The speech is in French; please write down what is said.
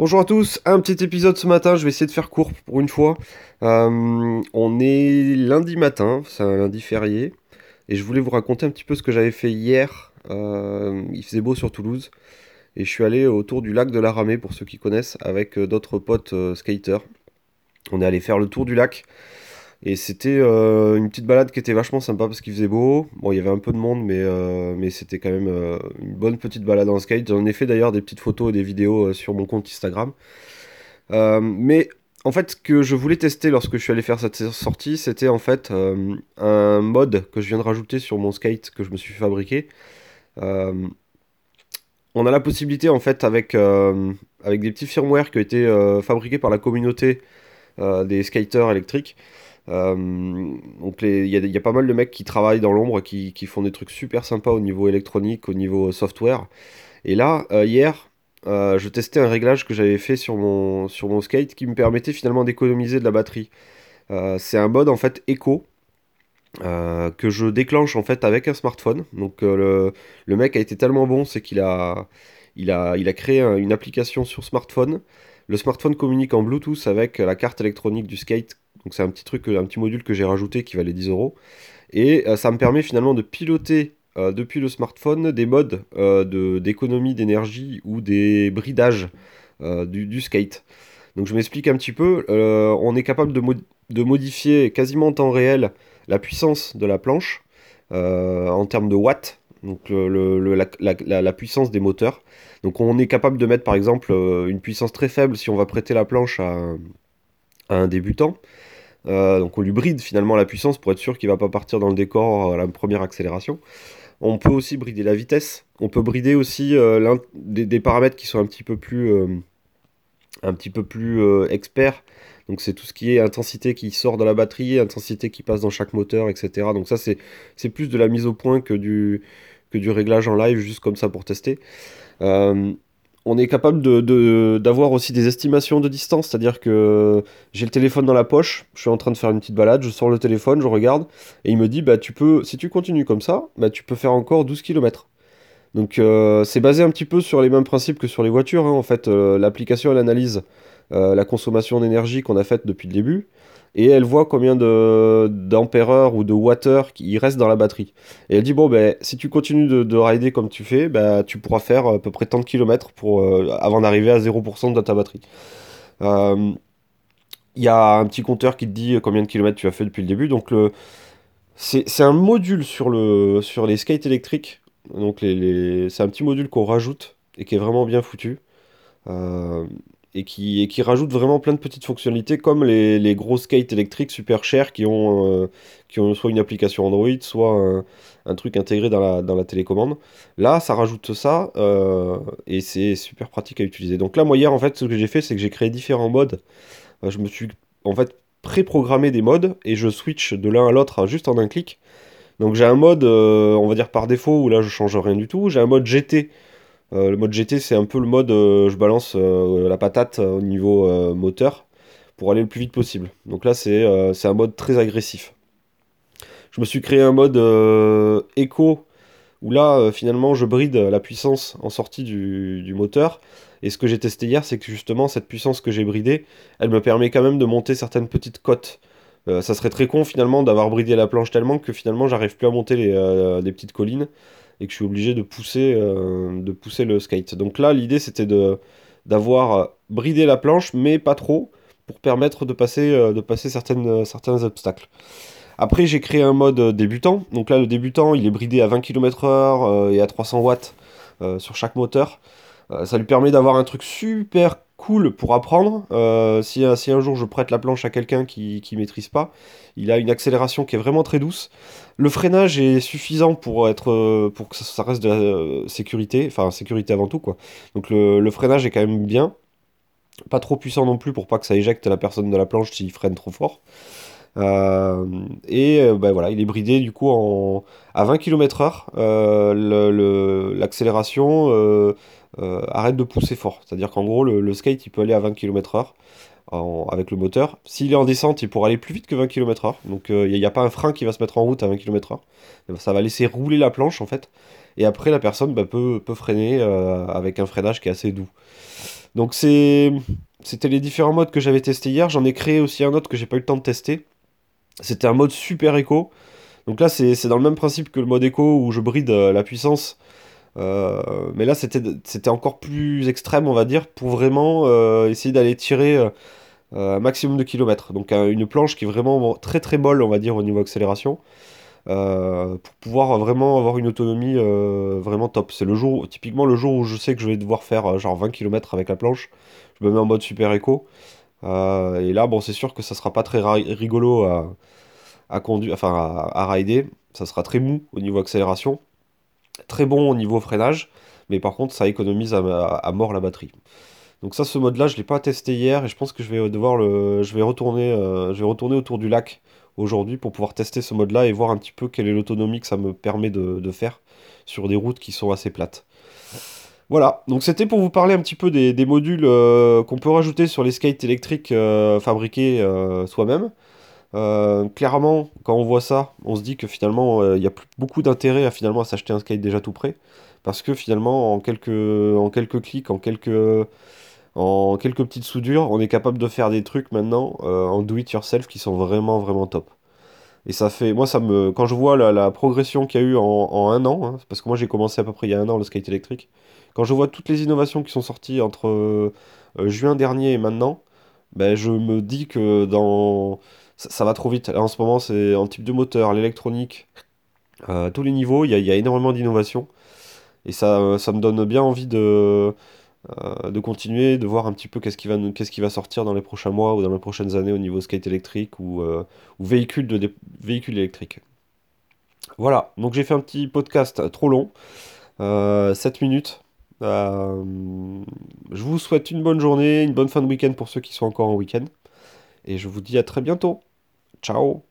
Bonjour à tous, un petit épisode ce matin, je vais essayer de faire court pour une fois. Euh, on est lundi matin, c'est un lundi férié, et je voulais vous raconter un petit peu ce que j'avais fait hier. Euh, il faisait beau sur Toulouse, et je suis allé autour du lac de la Ramée, pour ceux qui connaissent, avec euh, d'autres potes skaters. On est allé faire le tour du lac, et c'était euh, une petite balade qui était vachement sympa parce qu'il faisait beau. Bon, il y avait un peu de monde, mais, euh, mais c'était quand même euh, une bonne petite balade en skate. J'en ai fait d'ailleurs des petites photos et des vidéos sur mon compte Instagram. mais en fait, ce que je voulais tester lorsque je suis allé faire cette sortie, c'était en fait un mode que je viens de rajouter sur mon skate que je me suis fabriqué. on a la possibilité en fait avec, avec des petits firmware qui ont été fabriqués par la communauté des skaters électriques donc il y, a pas mal de mecs qui travaillent dans l'ombre, qui, font des trucs super sympas au niveau électronique, au niveau software. Et là, euh, hier, euh, je testais un réglage que j'avais fait sur mon, sur mon skate qui me permettait finalement d'économiser de la batterie. c'est un mode en fait éco que je déclenche en fait avec un smartphone. Donc le, le, mec a été tellement bon, c'est qu'il a, il a, il a créé une application sur smartphone. Le smartphone communique en Bluetooth avec la carte électronique du skate donc c'est un petit truc, un petit module que j'ai rajouté qui valait 10 euros. Et euh, ça me permet finalement de piloter euh, depuis le smartphone des modes euh, d'économie d'énergie ou des bridages du, skate. Donc je m'explique un petit peu. on est capable de, modifier quasiment en temps réel la puissance de la planche en termes de watts, donc la, puissance des moteurs. Donc on est capable de mettre par exemple une puissance très faible si on va prêter la planche à un débutant. Euh, donc on lui bride finalement la puissance pour être sûr qu'il va pas partir dans le décor à la première accélération. On peut aussi brider la vitesse. On peut brider aussi euh, des, paramètres qui sont un petit peu plus, euh, un petit peu plus experts. Donc c'est tout ce qui est intensité qui sort de la batterie, intensité qui passe dans chaque moteur, etc. Donc ça c'est plus de la mise au point que du, que du réglage en live, juste comme ça pour tester on est capable d'avoir aussi des estimations de distance, c'est-à-dire que j'ai le téléphone dans la poche, je suis en train de faire une petite balade, je sors le téléphone, je regarde, et il me dit, bah tu peux, si tu continues comme ça, bah tu peux faire encore 12 km. Donc euh, c'est basé un petit peu sur les mêmes principes que sur les voitures, hein. en fait, euh, l'application elle analyse euh, la consommation d'énergie qu'on a faite depuis le début, et elle voit combien d'ampères ou de wattheures qui reste dans la batterie. Et elle dit bon ben si tu continues de, de rider comme tu fais, ben, tu pourras faire à peu près tant de kilomètres pour, euh, avant d'arriver à 0% de ta batterie. Euh, il y a un petit compteur qui te dit combien de kilomètres tu as fait depuis le début. Donc c'est un module sur, le, sur les skates électriques. Donc c'est un petit module qu'on rajoute et qui est vraiment bien foutu. Euh, et qui, qui rajoute vraiment plein de petites fonctionnalités comme les, les gros skates électriques super chers qui ont, euh, qui ont soit une application Android, soit un, truc intégré dans la, dans la, télécommande. Là, ça rajoute ça euh, et c'est super pratique à utiliser. Donc là, moi hier, en fait, ce que j'ai fait, c'est que j'ai créé différents modes. Euh, je me suis en fait pré-programmé des modes et je switch de l'un à l'autre juste en un clic. Donc j'ai un mode, on va dire par défaut, où là je change rien du tout. J'ai un mode GT le mode GT, c'est un peu le mode euh, je balance euh, la patate au niveau moteur pour aller le plus vite possible. Donc là, c'est un mode très agressif. Je me suis créé un mode éco où là, finalement, je bride la puissance en sortie du, moteur. Et ce que j'ai testé hier, c'est que justement, cette puissance que j'ai bridée, elle me permet quand même de monter certaines petites cotes. ça serait très con finalement d'avoir bridé la planche tellement que finalement j'arrive plus à monter les, des petites collines et que je suis obligé de pousser, euh, de pousser le skate. Donc là, l'idée c'était de d'avoir euh, bridé la planche, mais pas trop, pour permettre de passer, euh, de passer certains obstacles. Après, j'ai créé un mode débutant. Donc là, le débutant, il est bridé à 20 km/h et à 300 watts sur chaque moteur. ça lui permet d'avoir un truc super cool pour apprendre. Euh, si, un jour je prête la planche à quelqu'un qui ne maîtrise pas, il a une accélération qui est vraiment très douce. Le freinage est suffisant pour, être, euh, pour que ça reste de la euh, sécurité, enfin sécurité avant tout quoi. Donc le, freinage est quand même bien, pas trop puissant non plus pour pas que ça éjecte la personne de la planche s'il freine trop fort. et ben voilà, il est bridé du coup à 20 km/h. L'accélération euh, arrête de pousser fort. C'est-à-dire qu'en gros, le, skate, il peut aller à 20 km/h avec le moteur. S'il est en descente, il pourra aller plus vite que 20 km/h. Donc il euh, n'y a, pas un frein qui va se mettre en route à 20 km/h. Ça va laisser rouler la planche en fait. Et après, la personne bah, peut, freiner euh, avec un freinage qui est assez doux. Donc c'était les différents modes que j'avais testés hier. J'en ai créé aussi un autre que j'ai pas eu le temps de tester. C'était un mode super éco. Donc là, c'est dans le même principe que le mode éco où je bride euh, la puissance. Euh, mais là, c'était encore plus extrême, on va dire, pour vraiment euh, essayer d'aller tirer un maximum de kilomètres. Donc une planche qui est vraiment très très molle, on va dire, au niveau accélération. pour pouvoir vraiment avoir une autonomie vraiment top. C'est le jour, typiquement le jour où je sais que je vais devoir faire genre 20 km avec la planche, je me mets en mode super éco. et là, bon, c'est sûr que ça sera pas très rigolo à, à conduire, enfin à, rider. Ça sera très mou au niveau accélération, très bon au niveau freinage, mais par contre ça économise à, mort la batterie. Donc ça, ce mode-là, je l'ai pas testé hier et je pense que je vais devoir le, je vais retourner, euh, je vais retourner autour du lac aujourd'hui pour pouvoir tester ce mode-là et voir un petit peu quelle est l'autonomie que ça me permet de, faire sur des routes qui sont assez plates. Voilà, donc c'était pour vous parler un petit peu des, modules euh, qu'on peut rajouter sur les skates électriques euh, fabriqués soi-même. Euh, clairement, quand on voit ça, on se dit que finalement, euh, il y a plus beaucoup d'intérêt à finalement à s'acheter un skate déjà tout prêt, parce que finalement, en quelques, en quelques clics, en quelques, en quelques petites soudures, on est capable de faire des trucs maintenant euh, en do it yourself qui sont vraiment vraiment top. Et ça fait, moi ça me, quand je vois la, progression qu'il y a eu en, un an, hein, parce que moi j'ai commencé à peu près il y a un an le skate électrique, quand je vois toutes les innovations qui sont sorties entre juin dernier et maintenant, ben je me dis que dans ça, va trop vite. en ce moment, c'est en type de moteur, l'électronique, à tous les niveaux, il y a, énormément d'innovation. Et ça, ça me donne bien envie de, euh, de continuer, de voir un petit peu qu'est-ce qui, va, qui va sortir dans les prochains mois ou dans les prochaines années au niveau skate électrique ou, euh, ou véhicule, de, électrique. Voilà, donc j'ai fait un petit podcast trop long, 7 euh, minutes. je vous souhaite une bonne journée, une bonne fin de week-end pour ceux qui sont encore en week-end. Et je vous dis à très bientôt. Ciao